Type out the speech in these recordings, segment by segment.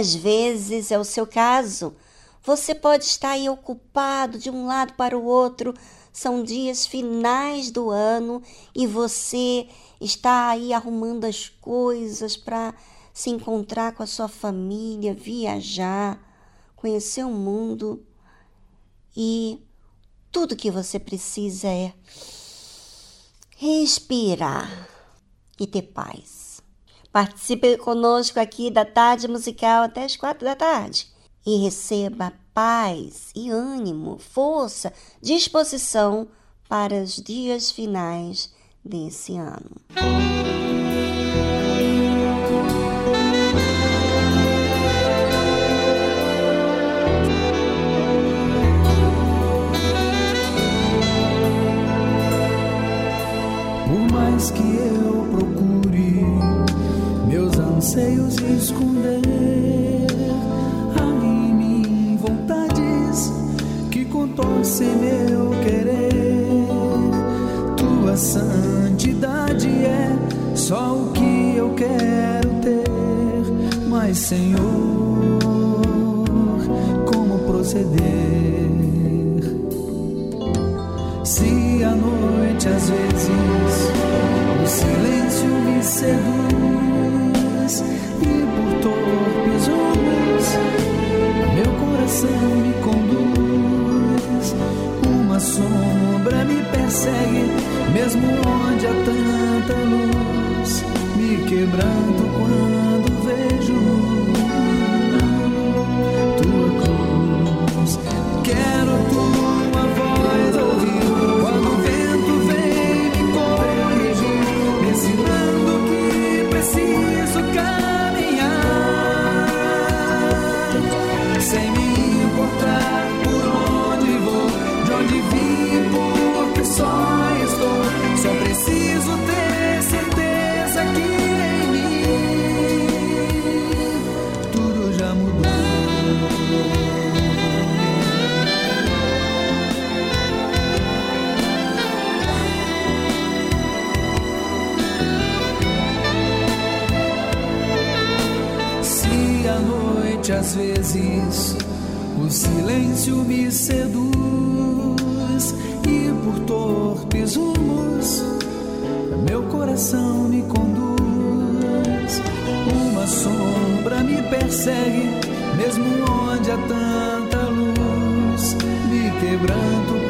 Às vezes é o seu caso. Você pode estar aí ocupado de um lado para o outro, são dias finais do ano e você está aí arrumando as coisas para se encontrar com a sua família, viajar, conhecer o mundo e tudo que você precisa é respirar e ter paz. Participe conosco aqui da tarde musical até as quatro da tarde e receba paz e ânimo, força, disposição para os dias finais desse ano. anseios esconder anime em vontades que contorcem meu querer. Tua santidade é só o que eu quero ter, mas Senhor, como proceder? Se à noite às vezes o silêncio me seduz e por torpes rumos meu coração me conduz. Uma sombra me persegue, mesmo onde há tanta luz. Me quebranto quando vejo só estou. Só preciso ter certeza que em mim tudo já mudou. Se à noite às vezes o silêncio me seduz por torpes rumos meu coração me conduz. Uma sombra me persegue, mesmo onde há tanta luz. Me quebranto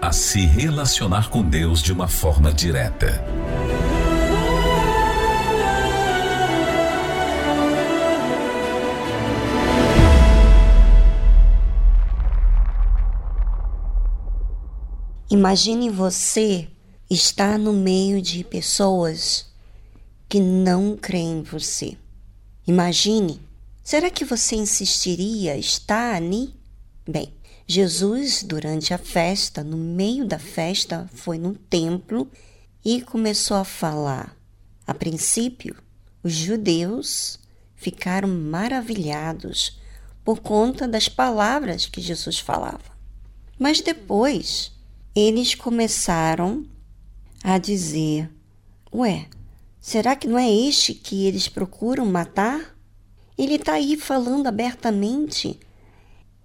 a se relacionar com Deus de uma forma direta. Imagine você estar no meio de pessoas que não creem em você. Imagine, será que você insistiria estar ali? Bem, Jesus, durante a festa, no meio da festa, foi no templo e começou a falar. A princípio, os judeus ficaram maravilhados por conta das palavras que Jesus falava. Mas depois, eles começaram a dizer: Ué, será que não é este que eles procuram matar? Ele está aí falando abertamente.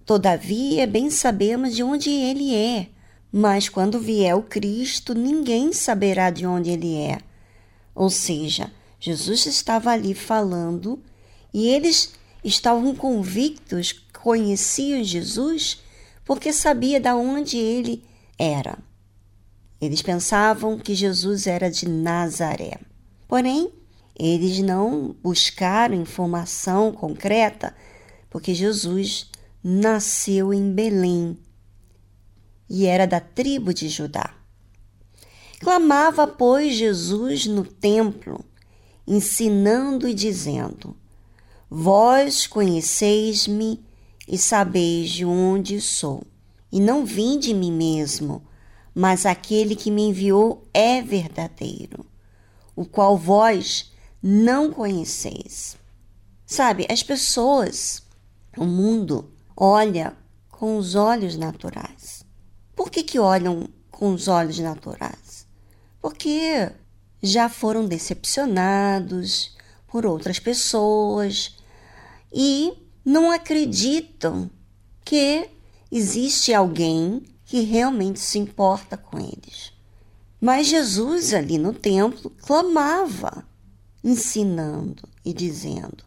Todavia, bem sabemos de onde ele é, mas quando vier o Cristo, ninguém saberá de onde ele é. Ou seja, Jesus estava ali falando e eles estavam convictos, conheciam Jesus, porque sabia de onde ele era. Eles pensavam que Jesus era de Nazaré. Porém, eles não buscaram informação concreta, porque Jesus nasceu em Belém e era da tribo de Judá. Clamava, pois, Jesus no templo, ensinando e dizendo: Vós conheceis-me e sabeis de onde sou e não vim de mim mesmo, mas aquele que me enviou é verdadeiro, o qual vós não conheceis. Sabe, as pessoas, o mundo, olha com os olhos naturais. Por que, que olham com os olhos naturais? Porque já foram decepcionados por outras pessoas e não acreditam que existe alguém que realmente se importa com eles. Mas Jesus ali no templo clamava, ensinando e dizendo: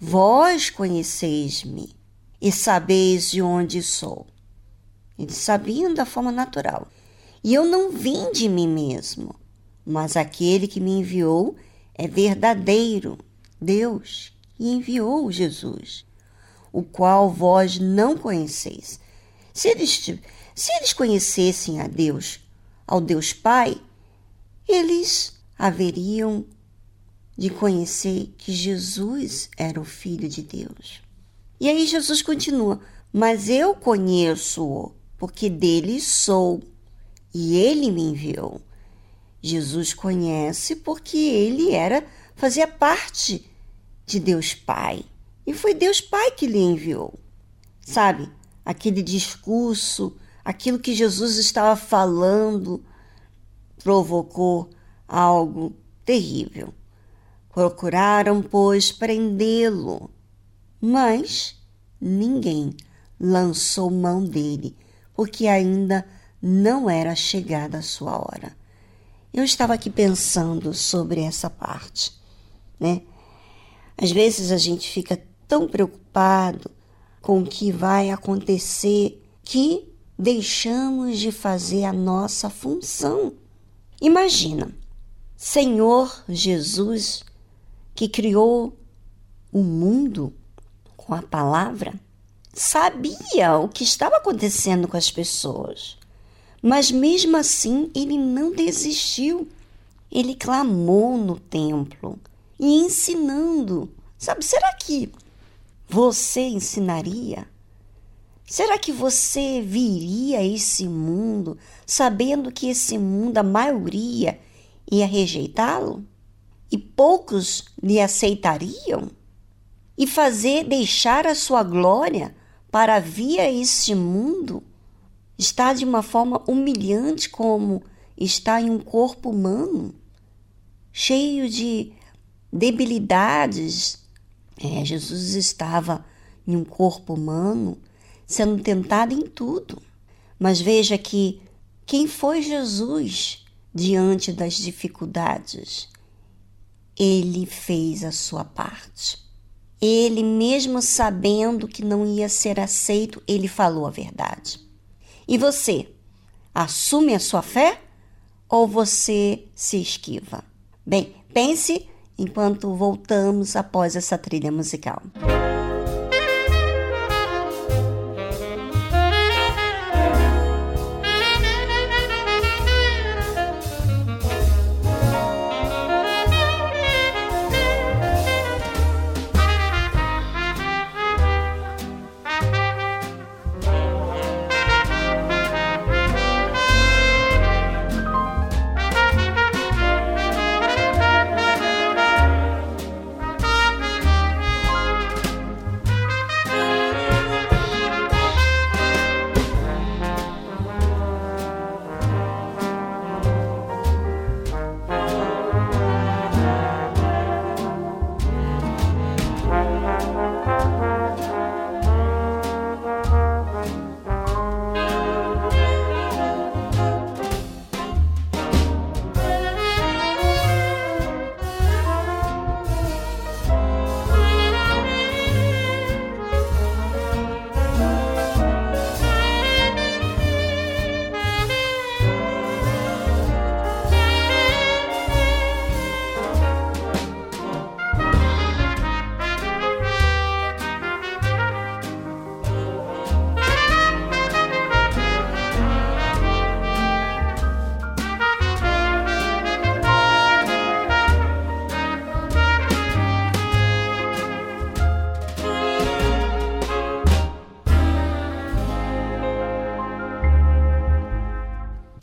Vós conheceis-me e sabeis de onde sou. Eles sabiam da forma natural. E eu não vim de mim mesmo, mas aquele que me enviou é verdadeiro, Deus, que enviou Jesus, o qual vós não conheceis se eles, se eles conhecessem a Deus, ao Deus Pai, eles haveriam de conhecer que Jesus era o Filho de Deus. E aí Jesus continua: Mas eu conheço-o, porque dele sou, e ele me enviou. Jesus conhece porque ele era, fazia parte de Deus Pai. E foi Deus Pai que lhe enviou. Sabe? aquele discurso, aquilo que Jesus estava falando, provocou algo terrível. Procuraram, pois, prendê-lo, mas ninguém lançou mão dele, porque ainda não era chegada a sua hora. Eu estava aqui pensando sobre essa parte, né? Às vezes a gente fica tão preocupado com o que vai acontecer que deixamos de fazer a nossa função. Imagina, Senhor Jesus, que criou o mundo com a palavra, sabia o que estava acontecendo com as pessoas, mas mesmo assim ele não desistiu. Ele clamou no templo e ensinando. Sabe, será que você ensinaria? Será que você viria a esse mundo sabendo que esse mundo, a maioria, ia rejeitá-lo? E poucos lhe aceitariam? E fazer deixar a sua glória para vir a este mundo? Está de uma forma humilhante como está em um corpo humano, cheio de debilidades. É, Jesus estava em um corpo humano, sendo tentado em tudo. Mas veja que quem foi Jesus diante das dificuldades? Ele fez a sua parte. Ele, mesmo sabendo que não ia ser aceito, ele falou a verdade. E você, assume a sua fé ou você se esquiva? Bem, pense enquanto voltamos após essa trilha musical.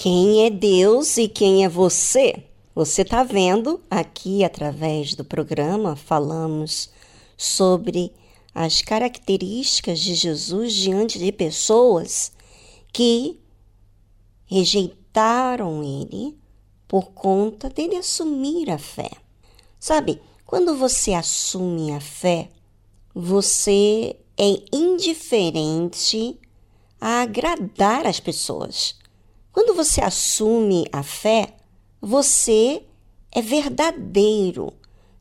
Quem é Deus e quem é você? Você está vendo aqui através do programa, falamos sobre as características de Jesus diante de pessoas que rejeitaram ele por conta dele assumir a fé. Sabe, quando você assume a fé, você é indiferente a agradar as pessoas. Quando você assume a fé, você é verdadeiro,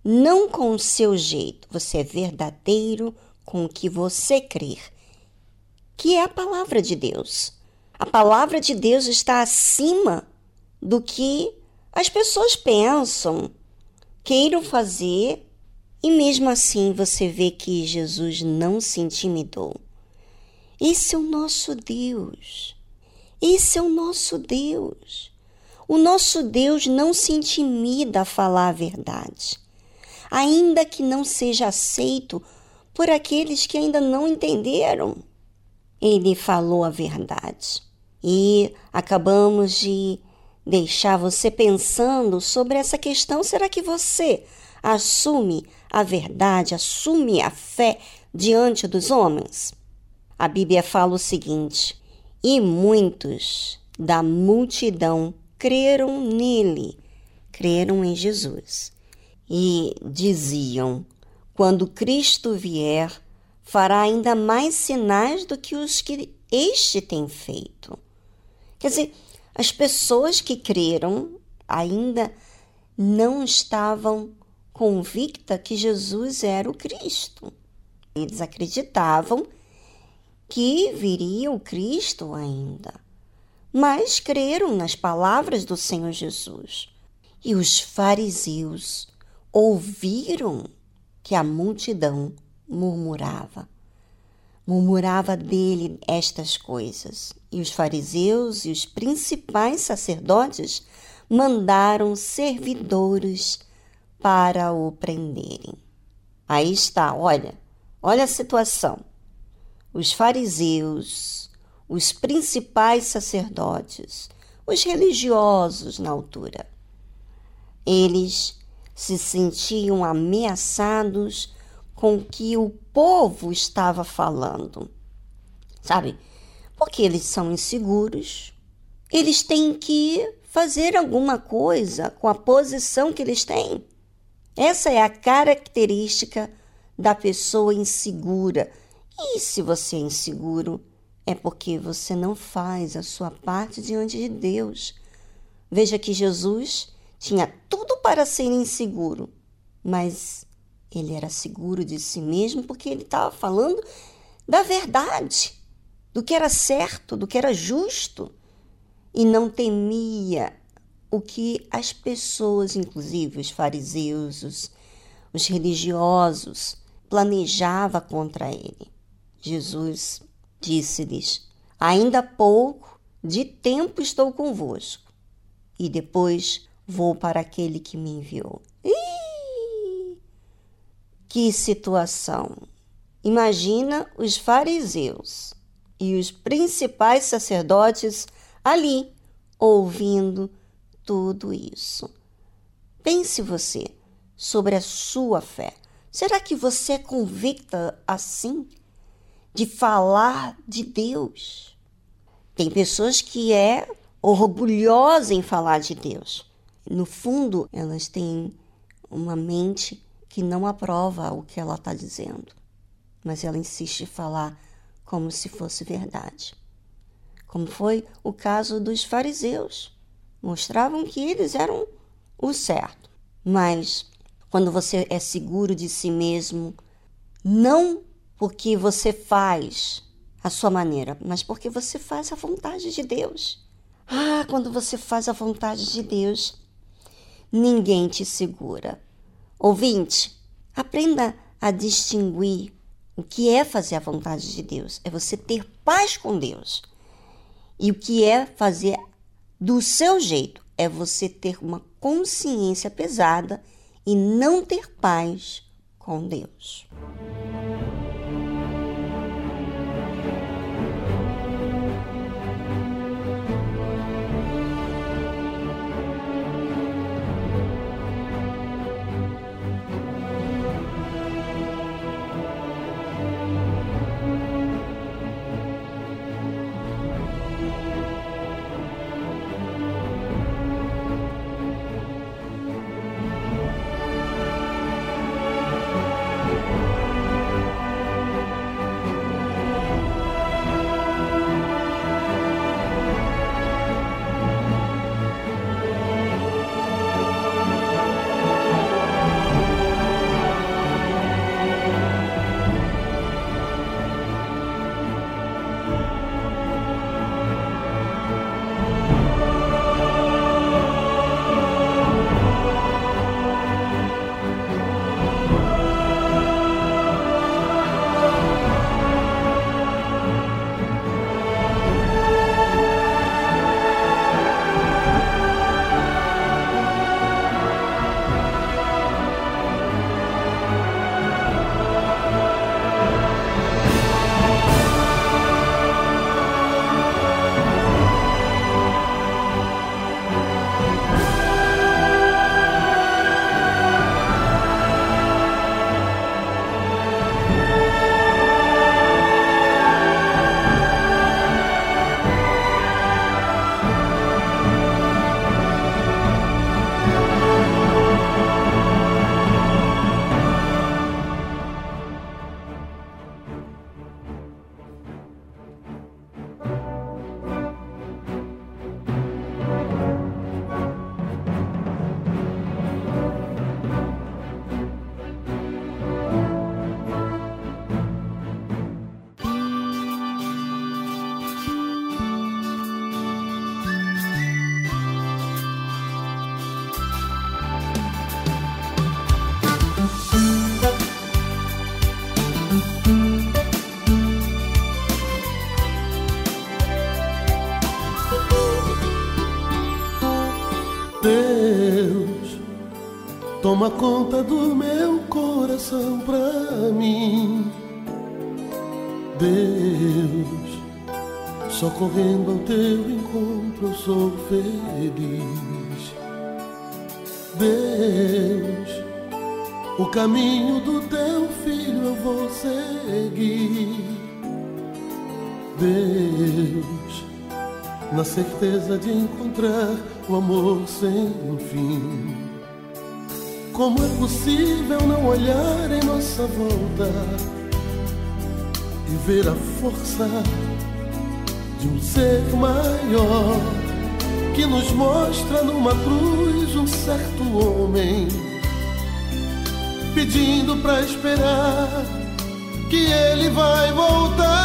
não com o seu jeito, você é verdadeiro com o que você crer, que é a palavra de Deus. A palavra de Deus está acima do que as pessoas pensam, queiram fazer, e mesmo assim você vê que Jesus não se intimidou. Esse é o nosso Deus. Esse é o nosso Deus. O nosso Deus não se intimida a falar a verdade, ainda que não seja aceito por aqueles que ainda não entenderam. Ele falou a verdade. E acabamos de deixar você pensando sobre essa questão. Será que você assume a verdade, assume a fé diante dos homens? A Bíblia fala o seguinte: e muitos da multidão creram nele, creram em Jesus. E diziam: quando Cristo vier, fará ainda mais sinais do que os que este tem feito. Quer dizer, as pessoas que creram ainda não estavam convictas que Jesus era o Cristo. Eles acreditavam que viria o Cristo ainda, mas creram nas palavras do Senhor Jesus. E os fariseus ouviram que a multidão murmurava. Murmurava dele estas coisas. E os fariseus e os principais sacerdotes mandaram servidores para o prenderem. Aí está, olha, olha a situação os fariseus, os principais sacerdotes, os religiosos na altura. Eles se sentiam ameaçados com o que o povo estava falando. Sabe? Porque eles são inseguros, eles têm que fazer alguma coisa com a posição que eles têm. Essa é a característica da pessoa insegura. E se você é inseguro, é porque você não faz a sua parte diante de Deus. Veja que Jesus tinha tudo para ser inseguro, mas ele era seguro de si mesmo porque ele estava falando da verdade, do que era certo, do que era justo, e não temia o que as pessoas, inclusive os fariseus, os, os religiosos, planejava contra ele. Jesus disse-lhes: Ainda pouco de tempo estou convosco, e depois vou para aquele que me enviou. Que situação! Imagina os fariseus e os principais sacerdotes ali ouvindo tudo isso. Pense você sobre a sua fé. Será que você é convicta assim de falar de Deus? Tem pessoas que é orgulhosa em falar de Deus. No fundo, elas têm uma mente que não aprova o que ela está dizendo, mas ela insiste em falar como se fosse verdade. Como foi o caso dos fariseus mostravam que eles eram o certo. Mas quando você é seguro de si mesmo, não porque você faz a sua maneira, mas porque você faz a vontade de Deus. Ah, quando você faz a vontade de Deus, ninguém te segura. Ouvinte, aprenda a distinguir o que é fazer a vontade de Deus. É você ter paz com Deus. E o que é fazer do seu jeito é você ter uma consciência pesada e não ter paz com Deus. Toma conta do meu coração pra mim. Deus, só correndo ao teu encontro eu sou feliz. Deus, o caminho do teu filho eu vou seguir. Deus, na certeza de encontrar o amor sem fim. Como é possível não olhar em nossa volta e ver a força de um ser maior que nos mostra numa cruz um certo homem pedindo pra esperar que ele vai voltar.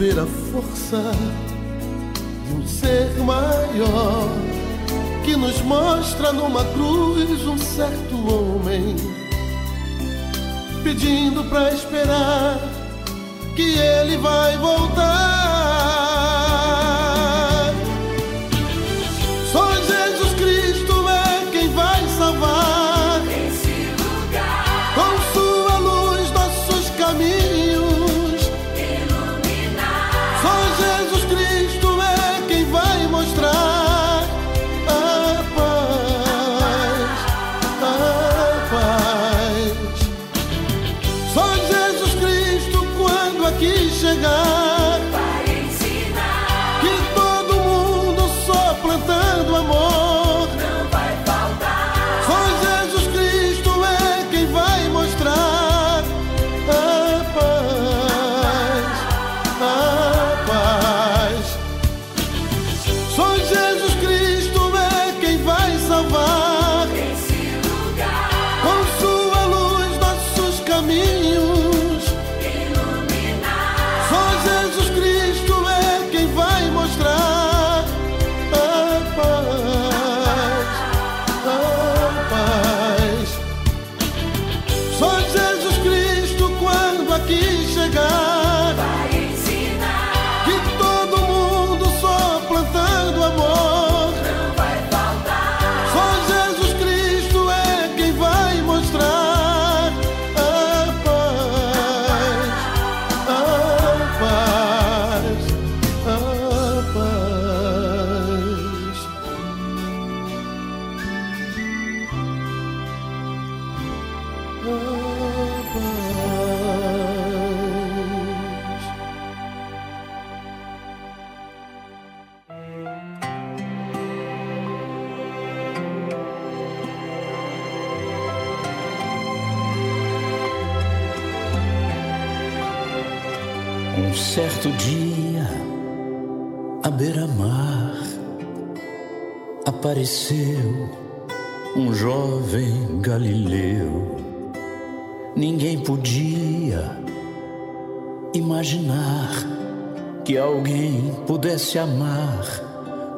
Ver a força de um ser maior que nos mostra numa cruz um certo homem pedindo pra esperar que ele vai voltar. Certo dia, à beira-mar, apareceu um jovem galileu. Ninguém podia imaginar que alguém pudesse amar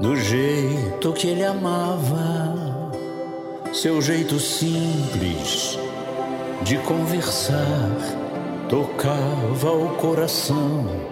do jeito que ele amava. Seu jeito simples de conversar tocava o coração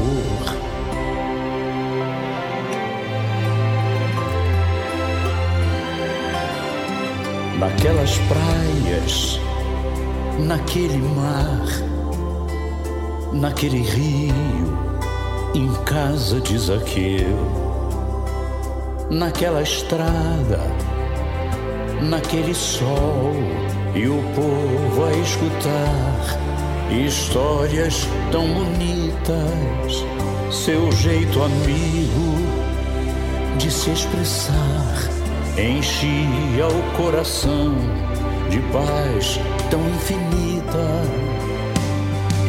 Naquelas praias, naquele mar, naquele rio, em casa de Zaqueu, naquela estrada, naquele sol, e o povo a escutar histórias tão bonitas, seu jeito amigo de se expressar enchia o coração de paz tão infinita.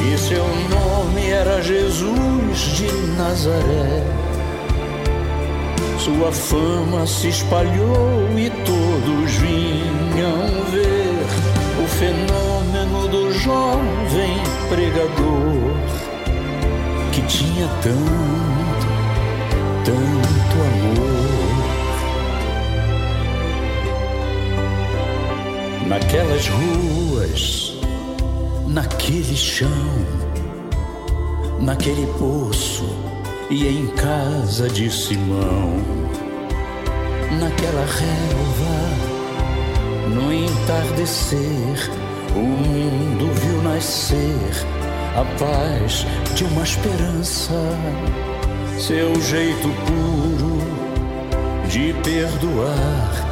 E seu nome era Jesus de Nazaré. Sua fama se espalhou e todos vinham ver o fenômeno do jovem pregador que tinha tanto, tanto amor. Naquelas ruas, naquele chão, naquele poço e em casa de Simão, naquela relva, no entardecer, o mundo viu nascer a paz de uma esperança, seu jeito puro de perdoar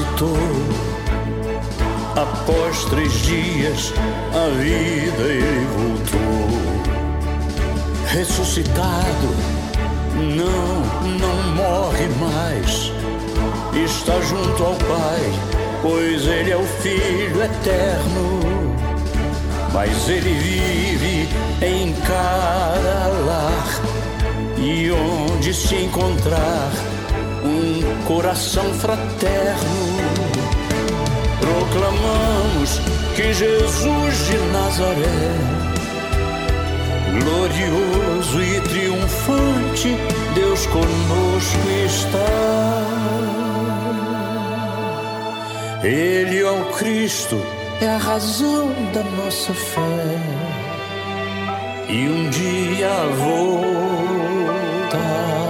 Ressuscitou. Após três dias, a vida ele voltou. Ressuscitado, não, não morre mais. Está junto ao Pai, pois ele é o Filho eterno. Mas ele vive em cada lar e onde se encontrar um coração fraterno, proclamamos que Jesus de Nazaré, glorioso e triunfante, Deus conosco está. Ele é o Cristo, é a razão da nossa fé. E um dia voltará.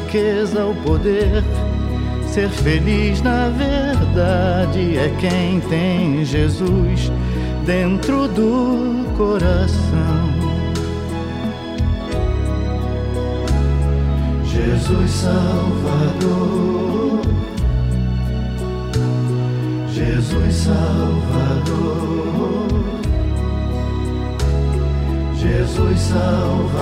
o poder Ser feliz na verdade é quem tem Jesus dentro do coração. Jesus Salvador, Jesus Salvador, Jesus Salvador.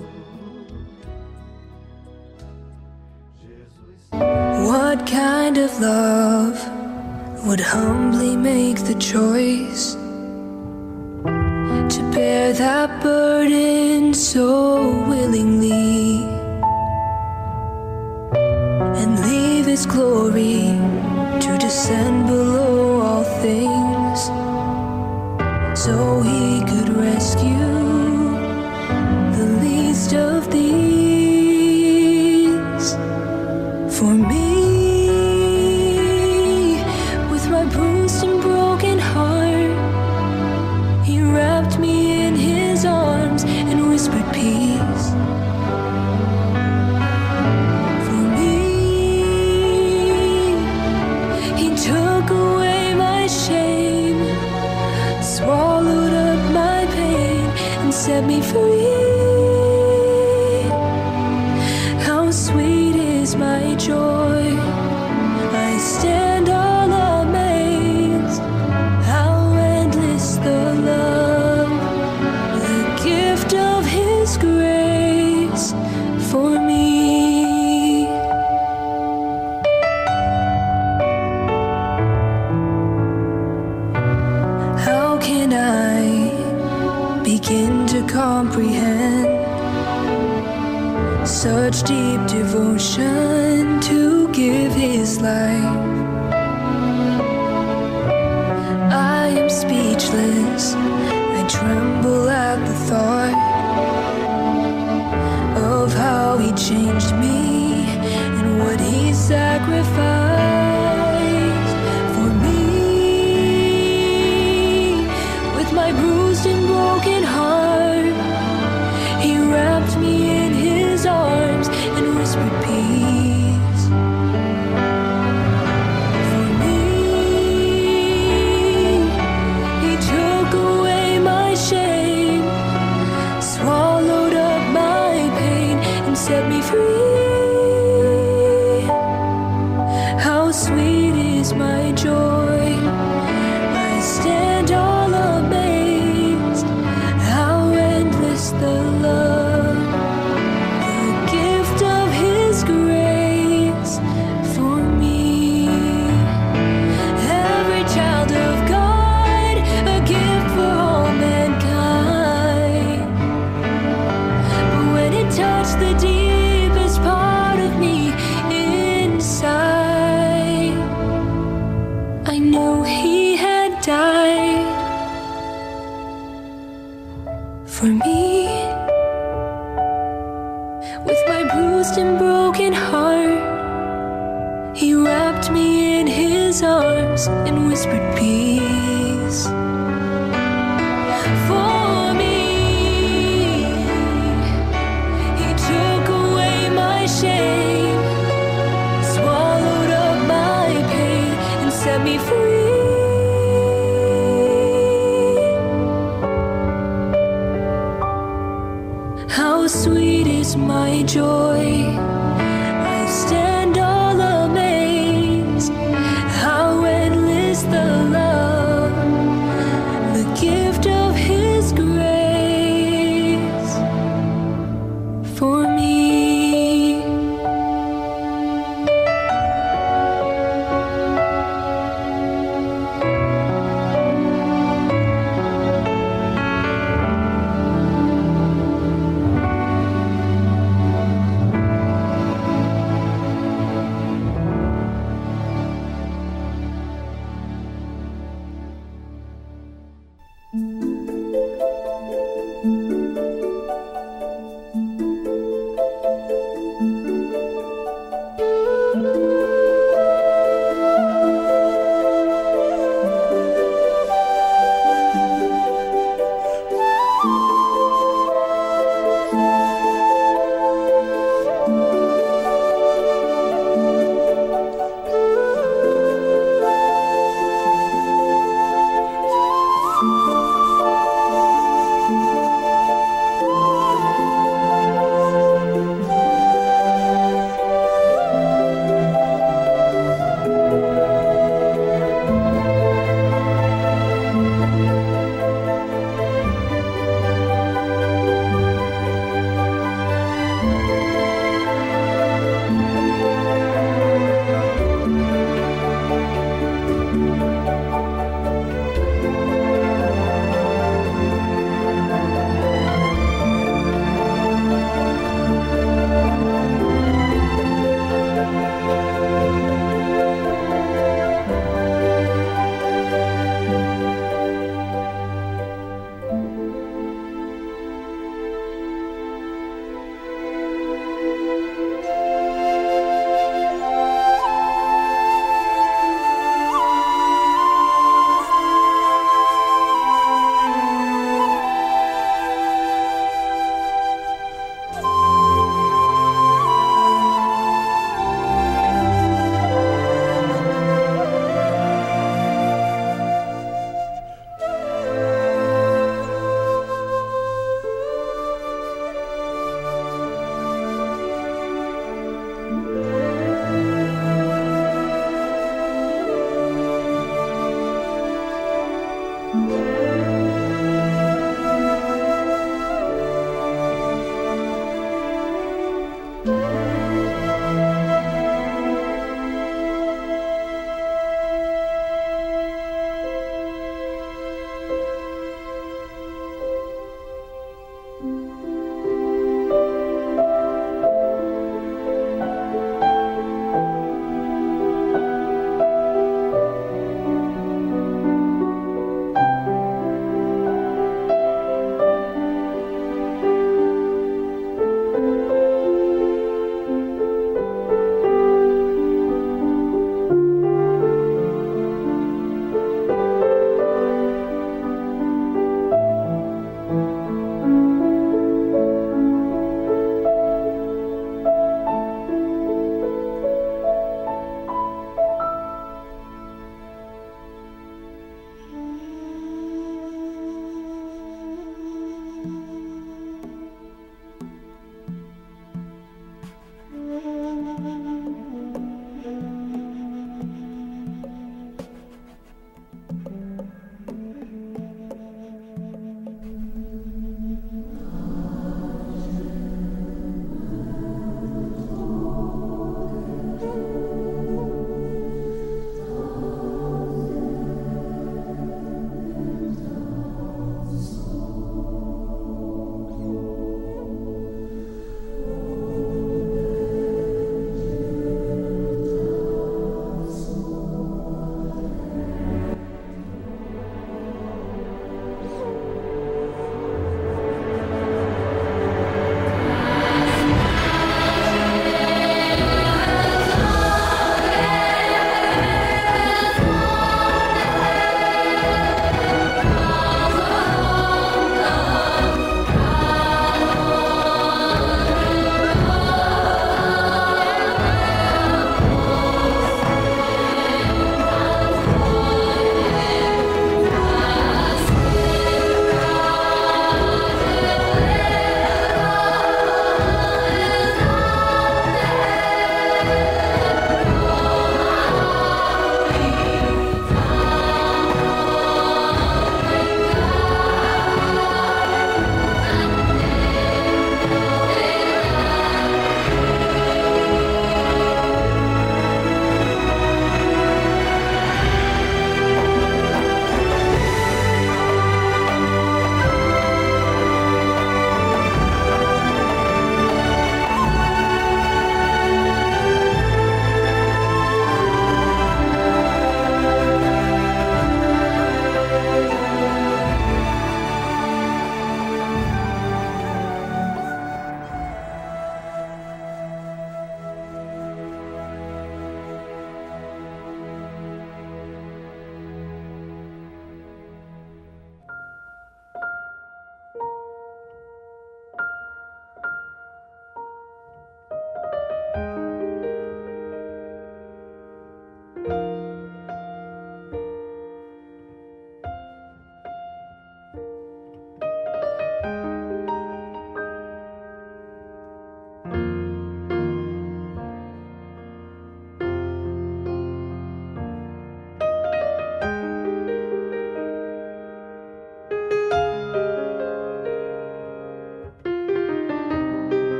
What kind of love would humbly make the choice to bear that burden so willingly and leave His glory to descend below all things so He could rescue the least of these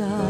desire.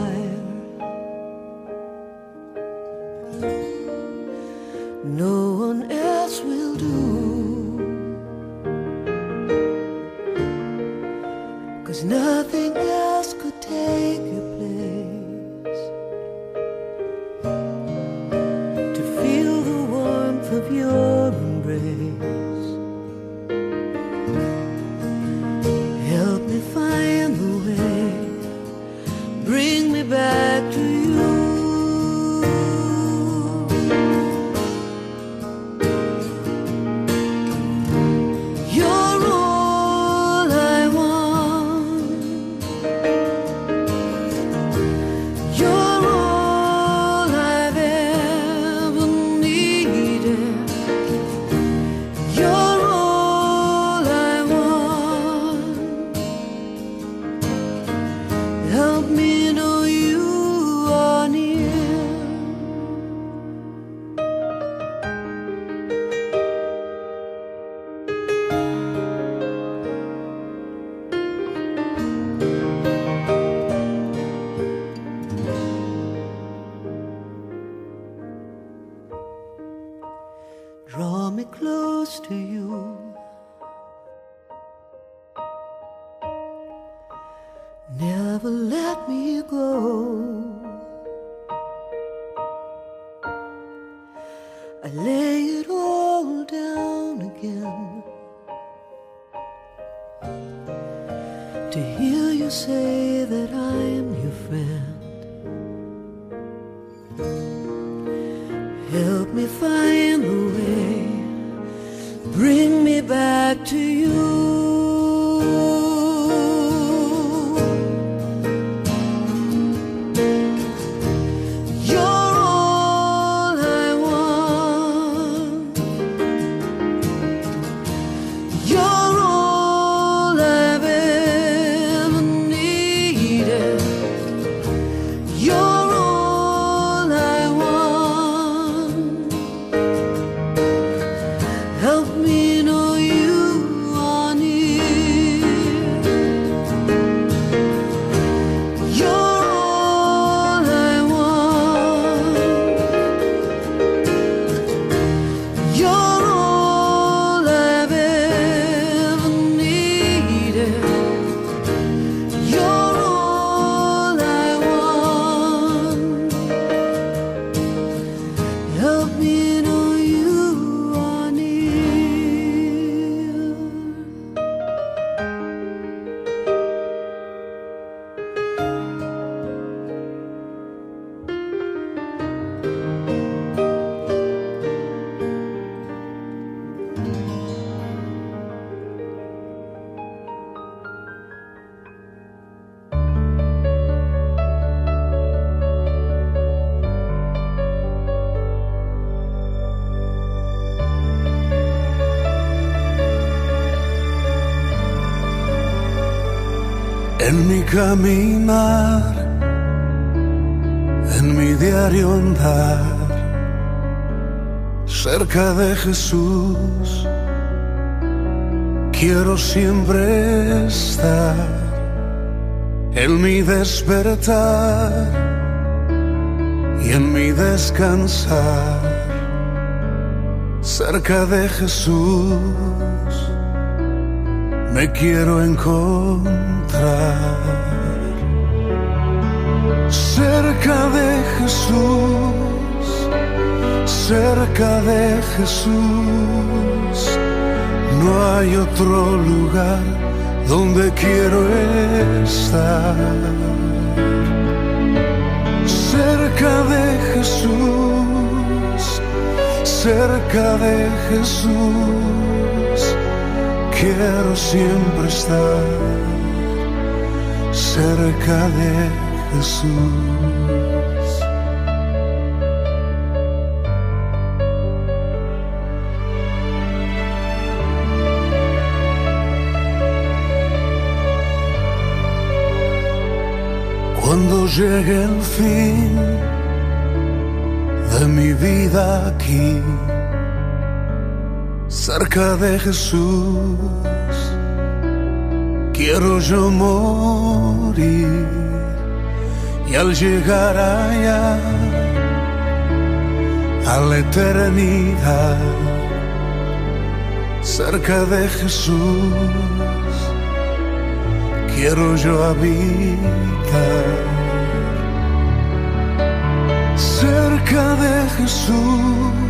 Me find the way, bring me back to you. Caminar, en mi diario andar, cerca de Jesús, quiero siempre estar. En mi despertar y en mi descansar, cerca de Jesús me quiero encontrar cerca de Jesús, cerca de Jesús. No hay otro lugar donde quiero estar. Cerca de Jesús, cerca de Jesús Quiero siempre estar cerca de Jesús. Cuando llegue el fin de mi vida aquí cerca de Jesús, quiero yo morir y al llegar allá a la eternidad, cerca de Jesús, quiero yo habitar. Cerca de Jesús,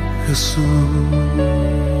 eu sou.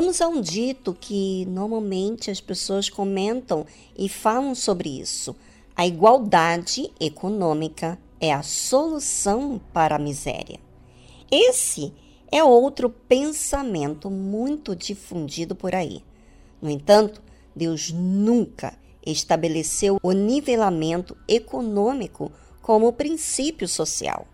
Vamos a um dito que normalmente as pessoas comentam e falam sobre isso. A igualdade econômica é a solução para a miséria. Esse é outro pensamento muito difundido por aí. No entanto, Deus nunca estabeleceu o nivelamento econômico como princípio social.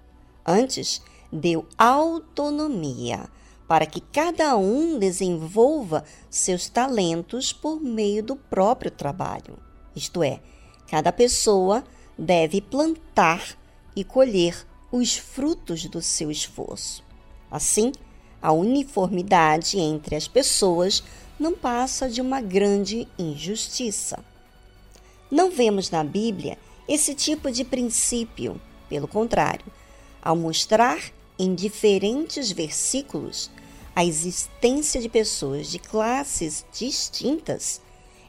Antes, deu autonomia para que cada um desenvolva seus talentos por meio do próprio trabalho. Isto é, cada pessoa deve plantar e colher os frutos do seu esforço. Assim, a uniformidade entre as pessoas não passa de uma grande injustiça. Não vemos na Bíblia esse tipo de princípio, pelo contrário, ao mostrar em diferentes versículos a existência de pessoas de classes distintas,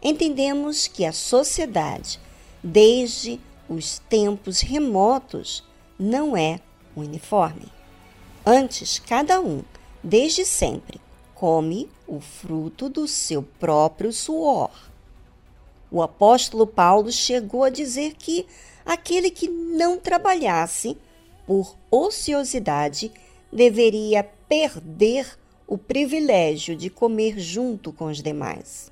entendemos que a sociedade, desde os tempos remotos, não é uniforme. Antes, cada um, desde sempre, come o fruto do seu próprio suor. O apóstolo Paulo chegou a dizer que aquele que não trabalhasse por ociosidade deveria perder o privilégio de comer junto com os demais.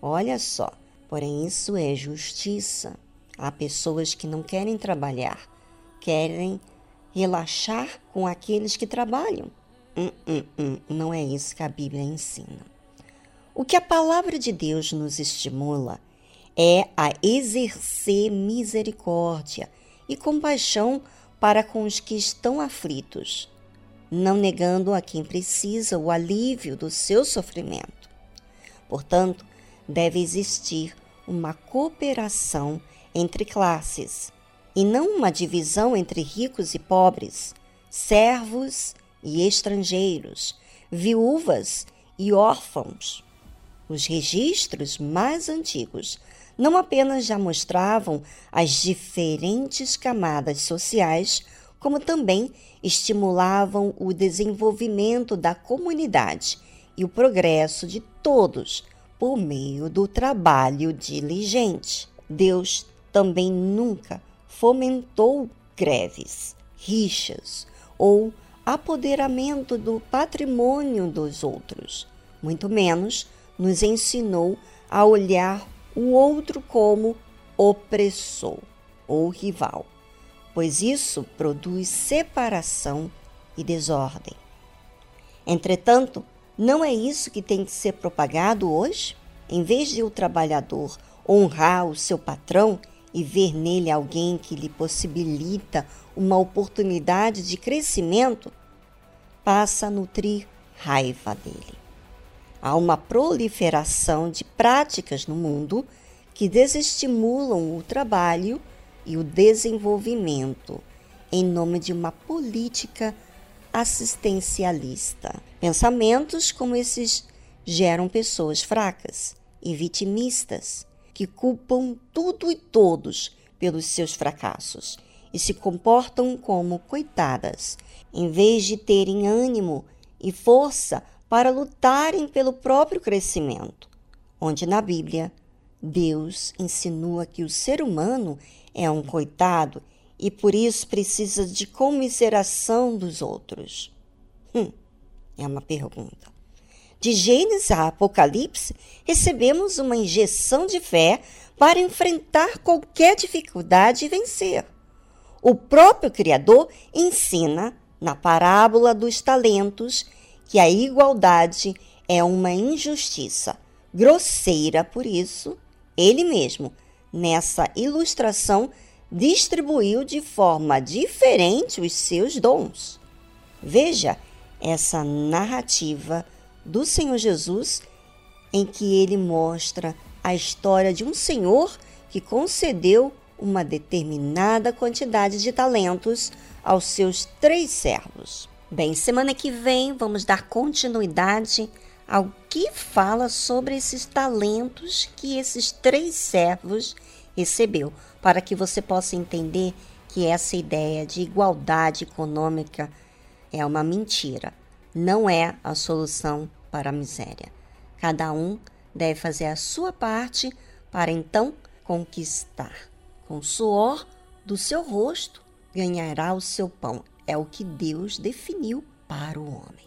Olha só, porém isso é justiça. Há pessoas que não querem trabalhar, querem relaxar com aqueles que trabalham. Hum, hum, hum, não é isso que a Bíblia ensina. O que a palavra de Deus nos estimula é a exercer misericórdia e compaixão para com os que estão aflitos, não negando a quem precisa o alívio do seu sofrimento. Portanto, deve existir uma cooperação entre classes e não uma divisão entre ricos e pobres, servos e estrangeiros, viúvas e órfãos. Os registros mais antigos não apenas já mostravam as diferentes camadas sociais, como também estimulavam o desenvolvimento da comunidade e o progresso de todos por meio do trabalho diligente. Deus também nunca fomentou greves, rixas ou apoderamento do patrimônio dos outros, muito menos nos ensinou a olhar o outro como opressor ou rival, pois isso produz separação e desordem. Entretanto, não é isso que tem que ser propagado hoje? Em vez de o trabalhador honrar o seu patrão e ver nele alguém que lhe possibilita uma oportunidade de crescimento, passa a nutrir raiva dele. Há uma proliferação de práticas no mundo que desestimulam o trabalho e o desenvolvimento em nome de uma política assistencialista. Pensamentos como esses geram pessoas fracas e vitimistas que culpam tudo e todos pelos seus fracassos e se comportam como coitadas, em vez de terem ânimo e força para lutarem pelo próprio crescimento, onde na Bíblia Deus insinua que o ser humano é um coitado e por isso precisa de comiseração dos outros. Hum, é uma pergunta. De Gênesis a Apocalipse, recebemos uma injeção de fé para enfrentar qualquer dificuldade e vencer. O próprio Criador ensina, na parábola dos talentos, que a igualdade é uma injustiça grosseira, por isso, ele mesmo, nessa ilustração, distribuiu de forma diferente os seus dons. Veja essa narrativa do Senhor Jesus em que ele mostra a história de um senhor que concedeu uma determinada quantidade de talentos aos seus três servos. Bem, semana que vem vamos dar continuidade ao que fala sobre esses talentos que esses três servos recebeu, para que você possa entender que essa ideia de igualdade econômica é uma mentira, não é a solução para a miséria. Cada um deve fazer a sua parte para então conquistar. Com o suor do seu rosto ganhará o seu pão. É o que Deus definiu para o homem.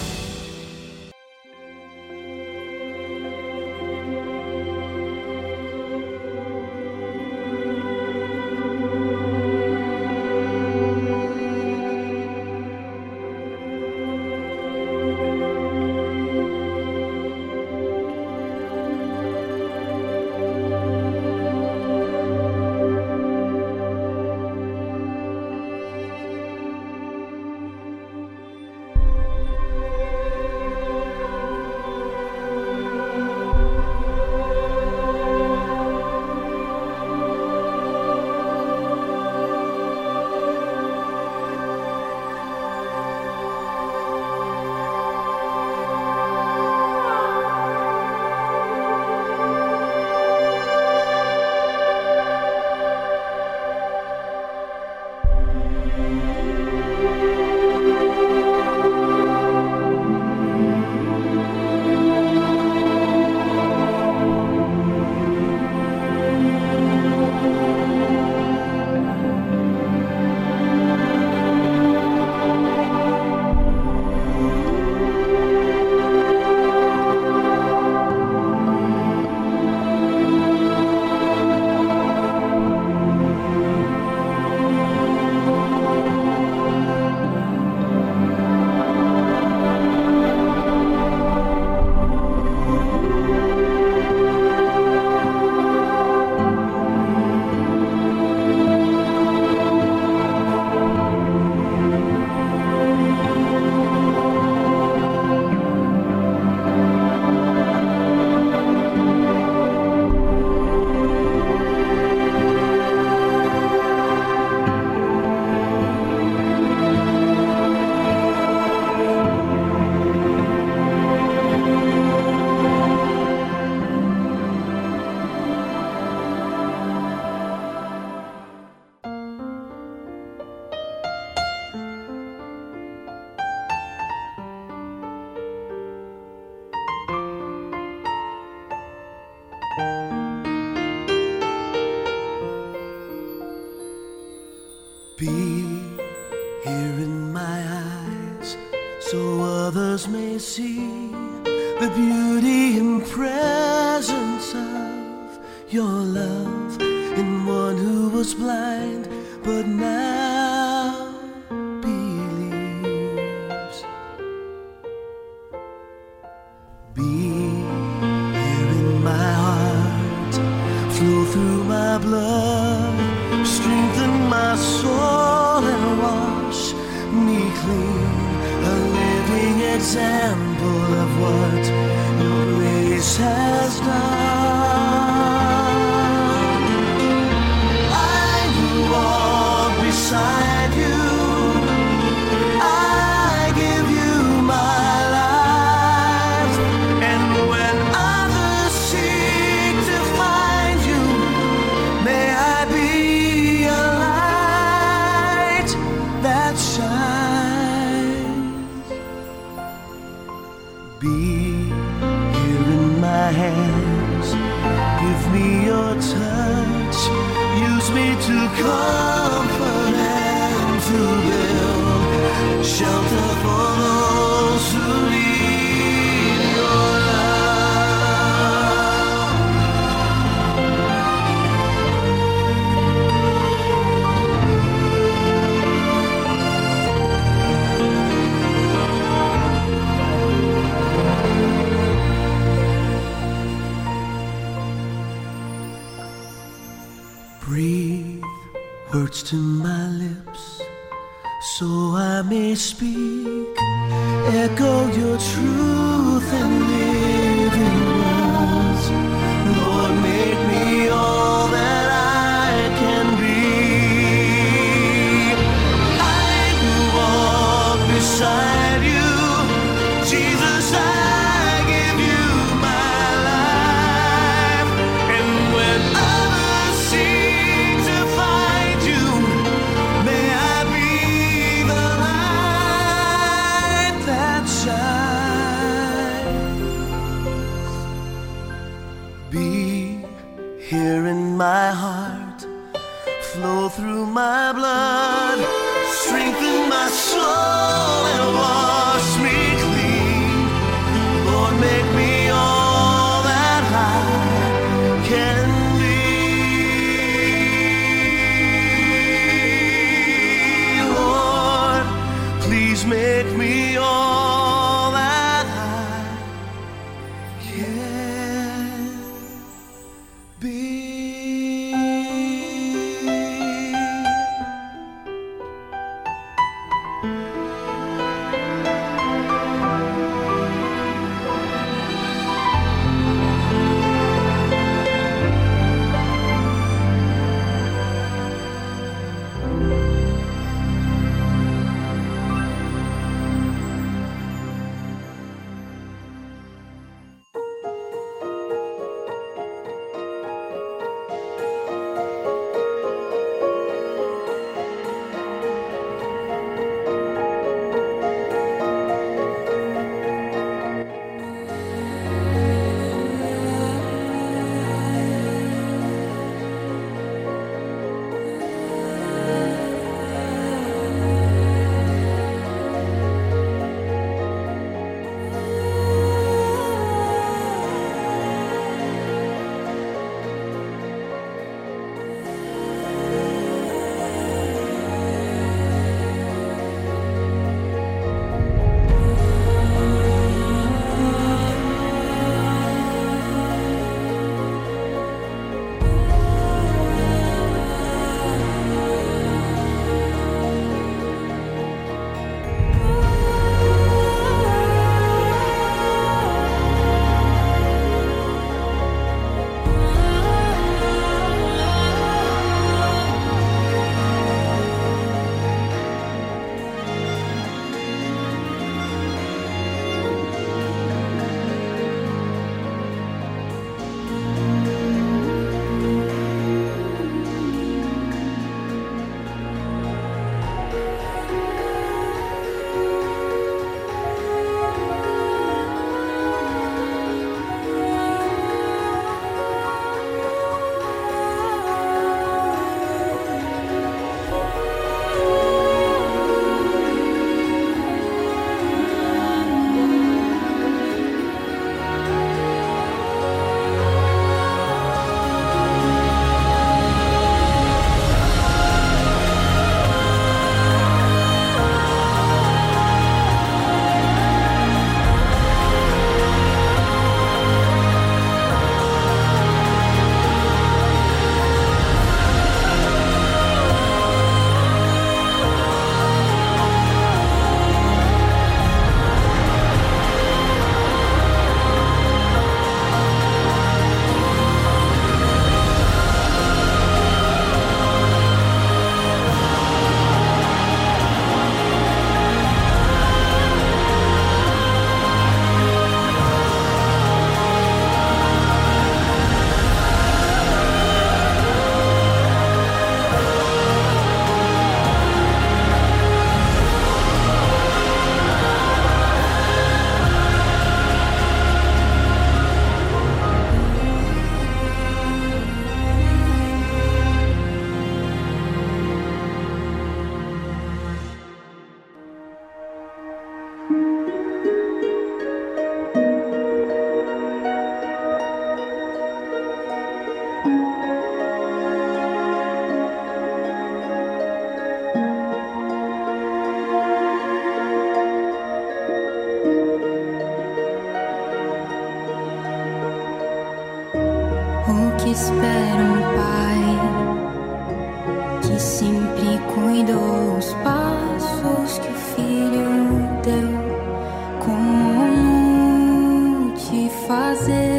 rises.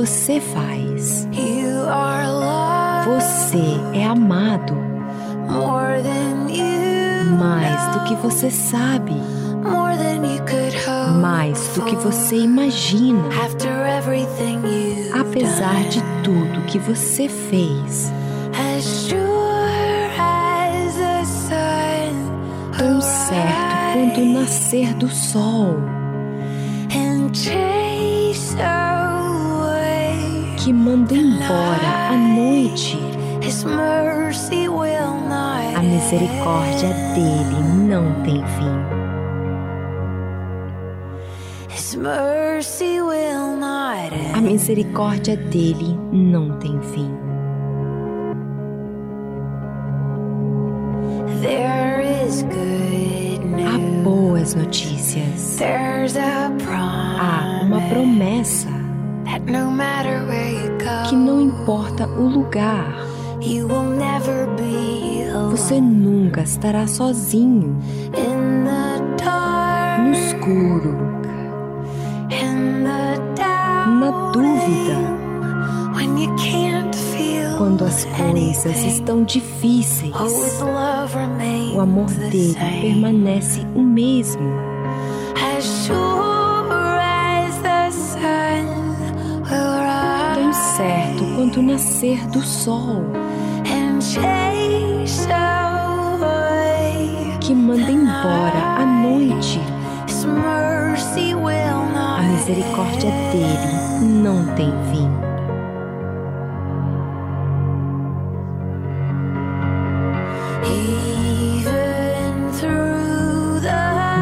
você faz. Você é amado mais do que você sabe, mais do que você imagina. Apesar de tudo que você fez, tão certo quanto o nascer do sol. que mandei embora à noite. A misericórdia dele não tem fim. A misericórdia dele não tem fim. Há boas notícias. Há uma promessa que não importa o lugar, você nunca estará sozinho. No escuro, na dúvida. Quando as coisas estão difíceis, o amor dele permanece o mesmo. nascer do sol. Que manda embora a noite. A misericórdia dele não tem fim.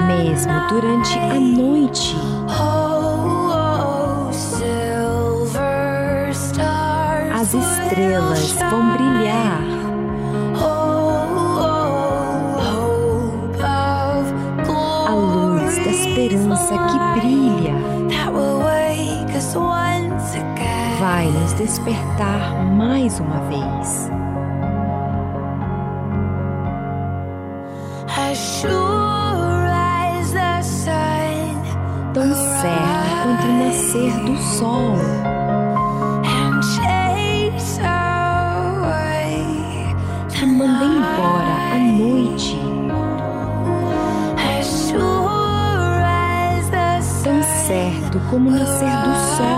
Mesmo durante a noite. estrelas vão brilhar. A luz da esperança que brilha vai nos despertar mais uma vez. Tão certo quanto o nascer do sol. como nascer do sol.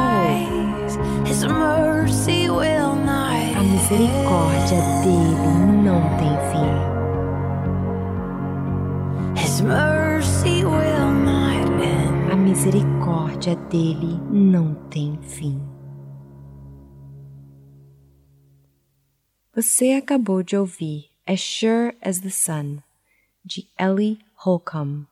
A misericórdia dele não tem fim. A misericórdia dele não tem fim. Você acabou de ouvir As Sure as the Sun, de Ellie Holcomb.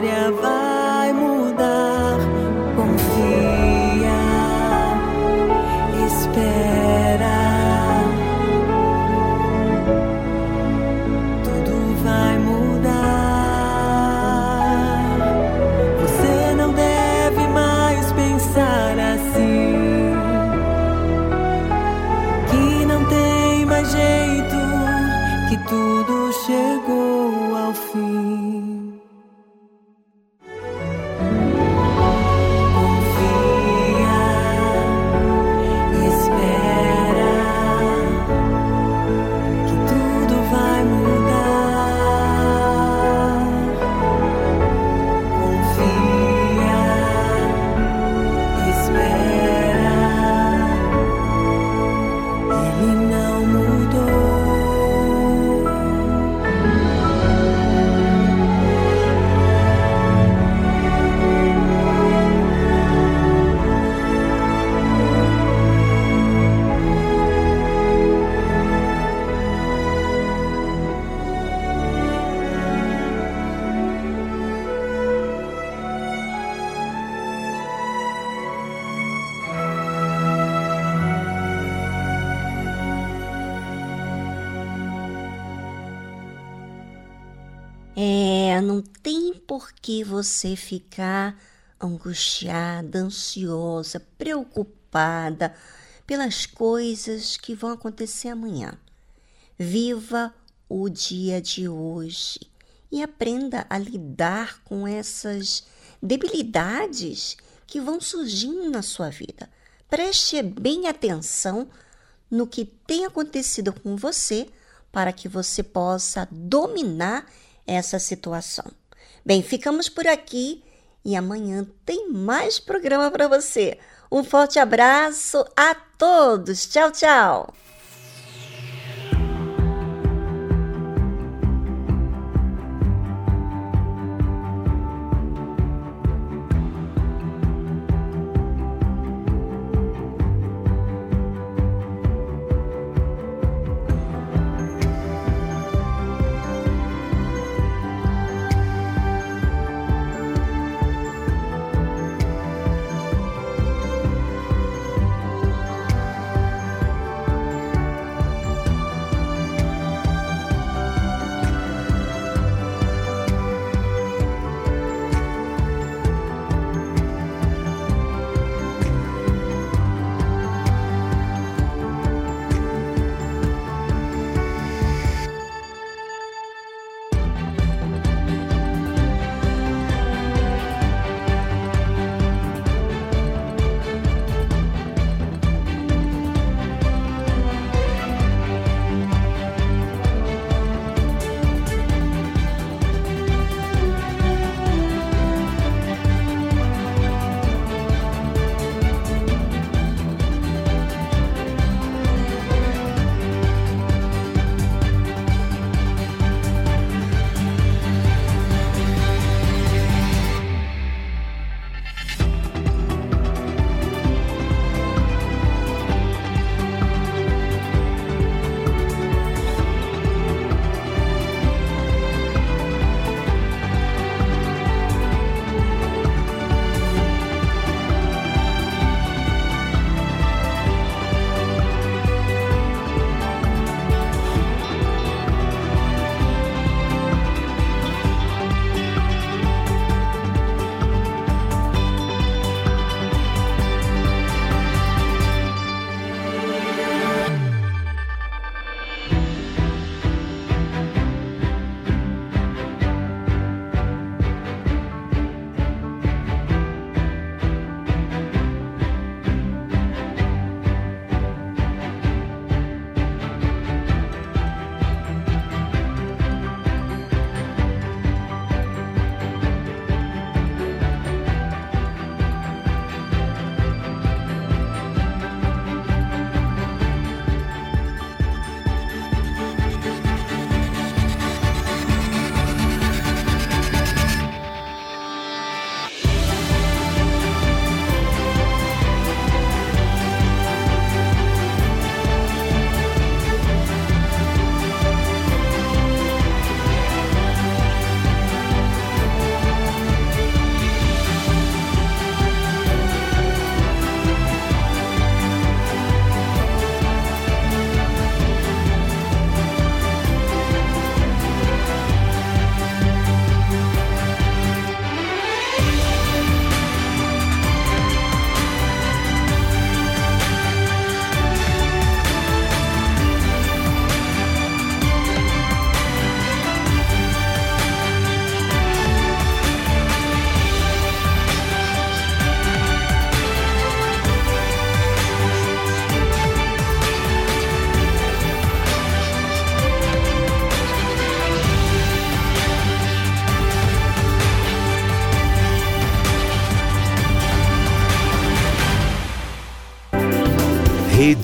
História vai você ficar angustiada, ansiosa, preocupada pelas coisas que vão acontecer amanhã. Viva o dia de hoje e aprenda a lidar com essas debilidades que vão surgindo na sua vida. Preste bem atenção no que tem acontecido com você para que você possa dominar essa situação. Bem, ficamos por aqui e amanhã tem mais programa para você. Um forte abraço a todos. Tchau, tchau.